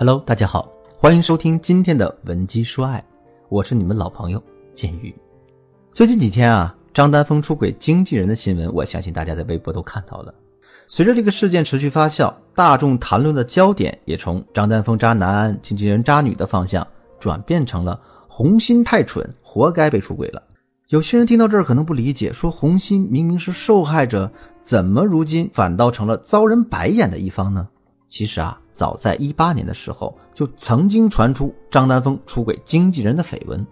Hello，大家好，欢迎收听今天的文姬说爱，我是你们老朋友建宇。最近几天啊，张丹峰出轨经纪人的新闻，我相信大家在微博都看到了。随着这个事件持续发酵，大众谈论的焦点也从张丹峰渣男、经纪人渣女的方向，转变成了红心太蠢，活该被出轨了。有些人听到这儿可能不理解，说红心明明是受害者，怎么如今反倒成了遭人白眼的一方呢？其实啊，早在一八年的时候，就曾经传出张丹峰出轨经纪人的绯闻。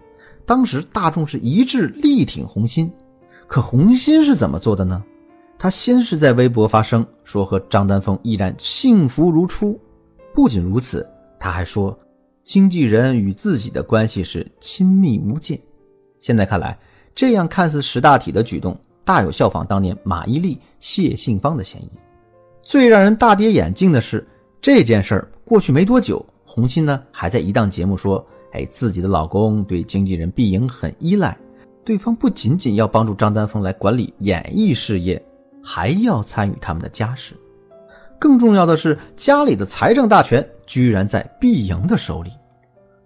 当时大众是一致力挺红心，可红心是怎么做的呢？他先是在微博发声，说和张丹峰依然幸福如初。不仅如此，他还说经纪人与自己的关系是亲密无间。现在看来，这样看似识大体的举动，大有效仿当年马伊琍、谢杏芳的嫌疑。最让人大跌眼镜的是，这件事儿过去没多久，红心呢还在一档节目说：“哎，自己的老公对经纪人毕莹很依赖，对方不仅仅要帮助张丹峰来管理演艺事业，还要参与他们的家事。更重要的是，家里的财政大权居然在毕莹的手里。”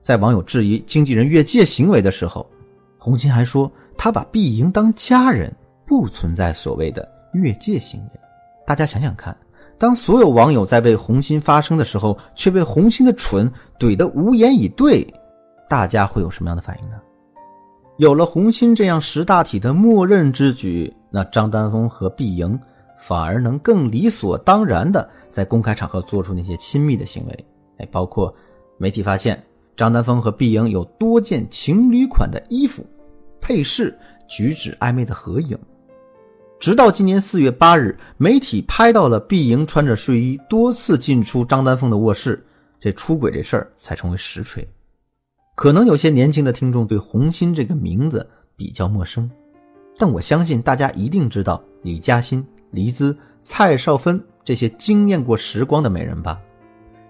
在网友质疑经纪人越界行为的时候，红心还说：“他把毕莹当家人，不存在所谓的越界行为。”大家想想看。当所有网友在为红心发声的时候，却被红心的蠢怼得无言以对，大家会有什么样的反应呢？有了红心这样识大体的默认之举，那张丹峰和毕莹反而能更理所当然的在公开场合做出那些亲密的行为。哎，包括媒体发现张丹峰和毕莹有多件情侣款的衣服、配饰、举止暧昧的合影。直到今年四月八日，媒体拍到了毕莹穿着睡衣多次进出张丹峰的卧室，这出轨这事儿才成为实锤。可能有些年轻的听众对红心这个名字比较陌生，但我相信大家一定知道李嘉欣、黎姿、蔡少芬这些惊艳过时光的美人吧？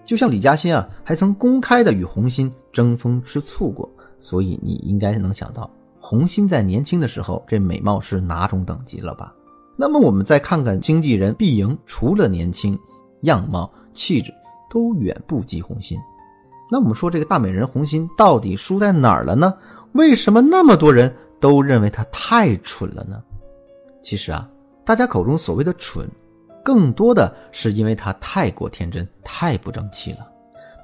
就像李嘉欣啊，还曾公开的与红心争风吃醋过，所以你应该能想到红心在年轻的时候这美貌是哪种等级了吧？那么我们再看看经纪人毕莹，除了年轻，样貌、气质都远不及红心。那我们说这个大美人红心到底输在哪儿了呢？为什么那么多人都认为她太蠢了呢？其实啊，大家口中所谓的蠢，更多的是因为她太过天真、太不争气了，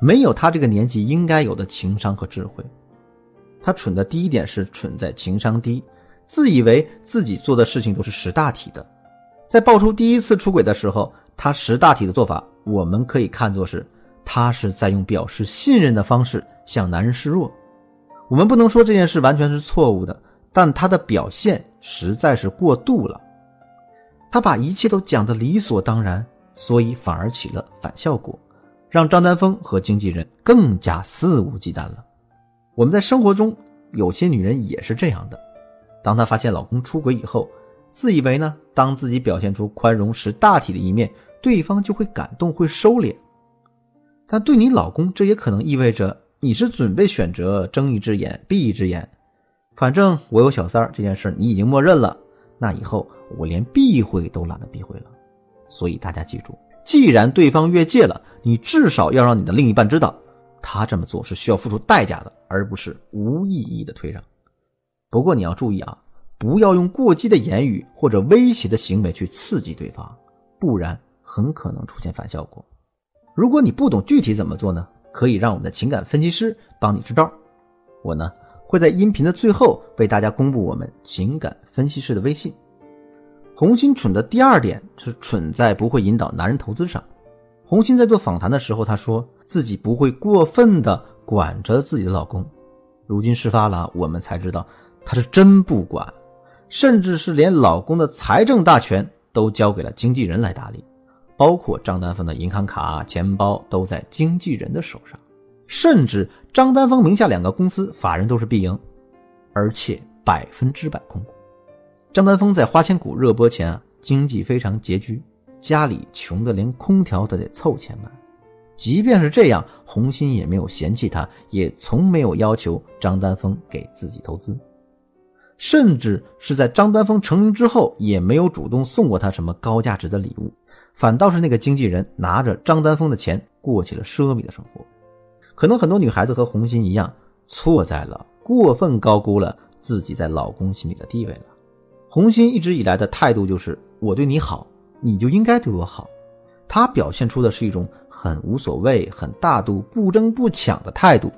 没有她这个年纪应该有的情商和智慧。她蠢的第一点是蠢在情商低。自以为自己做的事情都是识大体的，在爆出第一次出轨的时候，他识大体的做法，我们可以看作是他是在用表示信任的方式向男人示弱。我们不能说这件事完全是错误的，但他的表现实在是过度了。他把一切都讲得理所当然，所以反而起了反效果，让张丹峰和经纪人更加肆无忌惮了。我们在生活中有些女人也是这样的。当她发现老公出轨以后，自以为呢，当自己表现出宽容、识大体的一面，对方就会感动、会收敛。但对你老公，这也可能意味着你是准备选择睁一只眼闭一只眼。反正我有小三儿这件事，你已经默认了，那以后我连避讳都懒得避讳了。所以大家记住，既然对方越界了，你至少要让你的另一半知道，他这么做是需要付出代价的，而不是无意义的退让。不过你要注意啊，不要用过激的言语或者威胁的行为去刺激对方，不然很可能出现反效果。如果你不懂具体怎么做呢，可以让我们的情感分析师帮你支招。我呢会在音频的最后为大家公布我们情感分析师的微信。红心蠢的第二点是蠢在不会引导男人投资上。红心在做访谈的时候，她说自己不会过分的管着自己的老公。如今事发了，我们才知道。她是真不管，甚至是连老公的财政大权都交给了经纪人来打理，包括张丹峰的银行卡、钱包都在经纪人的手上，甚至张丹峰名下两个公司法人都是毕莹，而且百分之百控股。张丹峰在花千骨热播前啊，经济非常拮据，家里穷的连空调都得凑钱买。即便是这样，红心也没有嫌弃他，也从没有要求张丹峰给自己投资。甚至是在张丹峰成名之后，也没有主动送过他什么高价值的礼物，反倒是那个经纪人拿着张丹峰的钱过起了奢靡的生活。可能很多女孩子和红心一样，错在了过分高估了自己在老公心里的地位了。红心一直以来的态度就是我对你好，你就应该对我好。她表现出的是一种很无所谓、很大度、不争不抢的态度，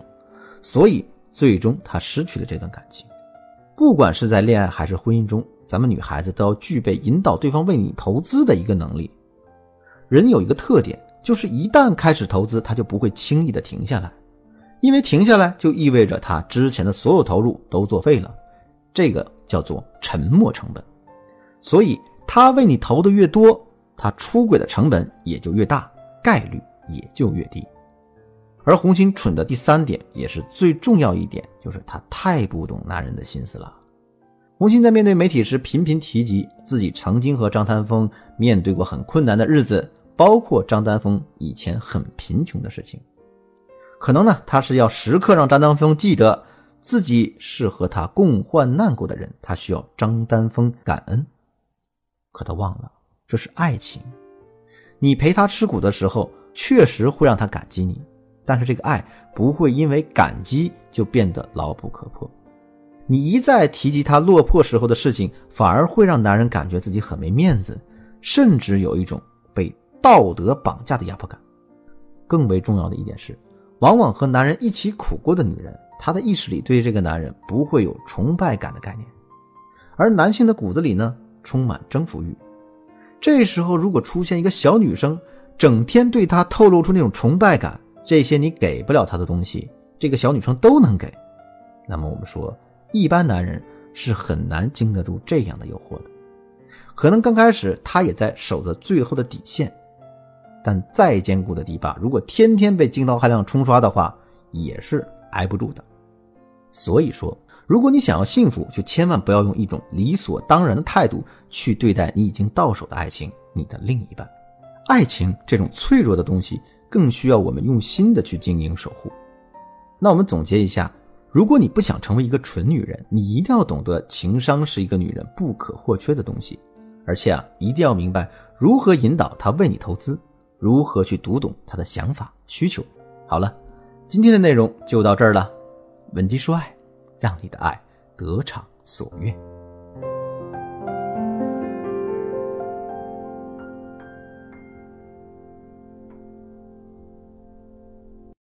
所以最终她失去了这段感情。不管是在恋爱还是婚姻中，咱们女孩子都要具备引导对方为你投资的一个能力。人有一个特点。就是一旦开始投资，他就不会轻易的停下来，因为停下来就意味着他之前的所有投入都作废了，这个叫做沉没成本。所以他为你投的越多，他出轨的成本也就越大，概率也就越低。而红心蠢的第三点也是最重要一点，就是他太不懂男人的心思了。红心在面对媒体时频频提及自己曾经和张丹峰面对过很困难的日子。包括张丹峰以前很贫穷的事情，可能呢，他是要时刻让张丹峰记得自己是和他共患难过的人，他需要张丹峰感恩。可他忘了，这是爱情。你陪他吃苦的时候，确实会让他感激你，但是这个爱不会因为感激就变得牢不可破。你一再提及他落魄时候的事情，反而会让男人感觉自己很没面子，甚至有一种被。道德绑架的压迫感，更为重要的一点是，往往和男人一起苦过的女人，她的意识里对这个男人不会有崇拜感的概念，而男性的骨子里呢，充满征服欲。这时候，如果出现一个小女生，整天对他透露出那种崇拜感，这些你给不了他的东西，这个小女生都能给，那么我们说，一般男人是很难经得住这样的诱惑的。可能刚开始他也在守着最后的底线。但再坚固的堤坝，如果天天被惊涛骇浪冲刷的话，也是挨不住的。所以说，如果你想要幸福，就千万不要用一种理所当然的态度去对待你已经到手的爱情，你的另一半。爱情这种脆弱的东西，更需要我们用心的去经营守护。那我们总结一下：如果你不想成为一个蠢女人，你一定要懂得情商是一个女人不可或缺的东西，而且啊，一定要明白如何引导她为你投资。如何去读懂他的想法需求？好了，今天的内容就到这儿了。文姬说爱，让你的爱得偿所愿。